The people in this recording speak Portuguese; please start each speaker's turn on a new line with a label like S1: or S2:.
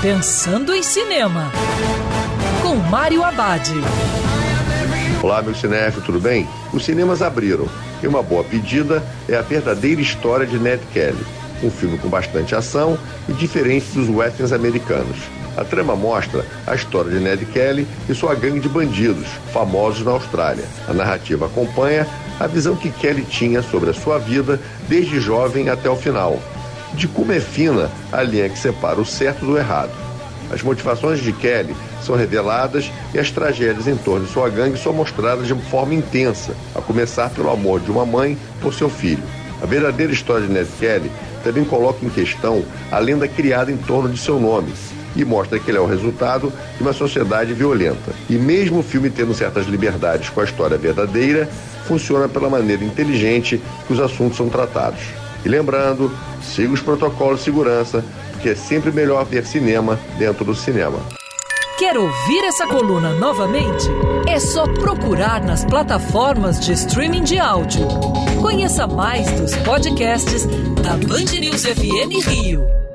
S1: Pensando em Cinema, com Mário Abad.
S2: Olá, meu cinéfilo, tudo bem? Os cinemas abriram e uma boa pedida é a verdadeira história de Ned Kelly, um filme com bastante ação e diferente dos westerns americanos. A trama mostra a história de Ned Kelly e sua gangue de bandidos, famosos na Austrália. A narrativa acompanha a visão que Kelly tinha sobre a sua vida desde jovem até o final, de como é fina a linha que separa o certo do errado. As motivações de Kelly são reveladas e as tragédias em torno de sua gangue são mostradas de forma intensa, a começar pelo amor de uma mãe por seu filho. A verdadeira história de Ned Kelly também coloca em questão a lenda criada em torno de seu nome e mostra que ele é o resultado de uma sociedade violenta. E mesmo o filme tendo certas liberdades com a história verdadeira, funciona pela maneira inteligente que os assuntos são tratados. E lembrando, siga os protocolos de segurança, porque é sempre melhor ver cinema dentro do cinema.
S1: Quer ouvir essa coluna novamente? É só procurar nas plataformas de streaming de áudio. Conheça mais dos podcasts da Band News FM Rio.